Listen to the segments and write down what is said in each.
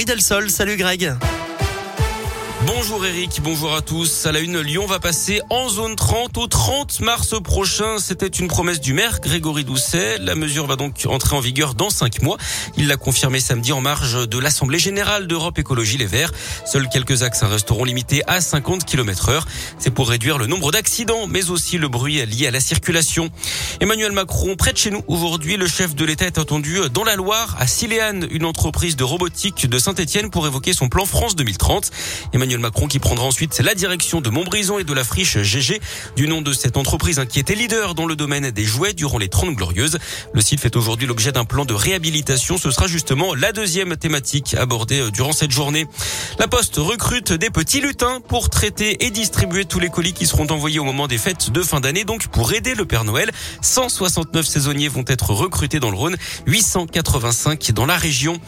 Amaury Delsol. Salut Greg. Bonjour Eric, bonjour à tous. À la une, Lyon va passer en zone 30 au 30 mars prochain. C'était une promesse du maire Grégory Doucet. La mesure va donc entrer en vigueur dans cinq mois. Il l'a confirmé samedi en marge de l'Assemblée générale d'Europe Écologie Les Verts. Seuls quelques axes resteront limités à 50 km heure. C'est pour réduire le nombre d'accidents, mais aussi le bruit lié à la circulation. Emmanuel Macron, près de chez nous aujourd'hui, le chef de l'État est attendu dans la Loire, à Siléane, une entreprise de robotique de Saint-Etienne pour évoquer son plan France 2030. Emmanuel Macron qui prendra ensuite la direction de Montbrison et de la friche GG, du nom de cette entreprise qui était leader dans le domaine des jouets durant les 30 glorieuses. Le site fait aujourd'hui l'objet d'un plan de réhabilitation. Ce sera justement la deuxième thématique abordée euh, durant cette journée. La Poste recrute des petits lutins pour traiter et distribuer tous les colis qui seront envoyés au moment des fêtes de fin d'année, donc pour aider le Père Noël. 169 saisonniers vont être recrutés dans le Rhône, 885 dans la région.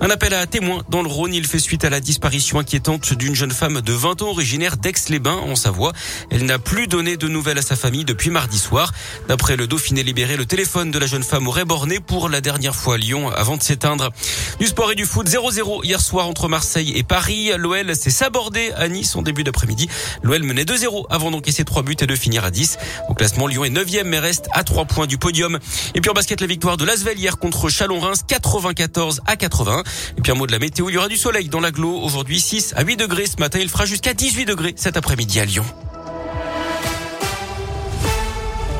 Un appel à témoins dans le Rhône, il fait suite à la disparition inquiétante d'une jeune jeune femme de 20 ans originaire d'Aix-les-Bains en Savoie. Elle n'a plus donné de nouvelles à sa famille depuis mardi soir. D'après le Dauphiné libéré, le téléphone de la jeune femme aurait borné pour la dernière fois à Lyon avant de s'éteindre. Du sport et du foot 0-0 hier soir entre Marseille et Paris. L'OL s'est sabordé à Nice en début d'après-midi. L'OL menait 2-0 avant d'encaisser 3 buts et de finir à 10. Au classement, Lyon est 9e mais reste à 3 points du podium. Et puis en basket, la victoire de Lasvel hier contre Chalon-Reims 94 à 80. Et puis un mot de la météo, il y aura du soleil dans l'agglo aujourd'hui 6 à 8 degrés ce matin. Il fera jusqu'à 18 degrés cet après-midi à Lyon.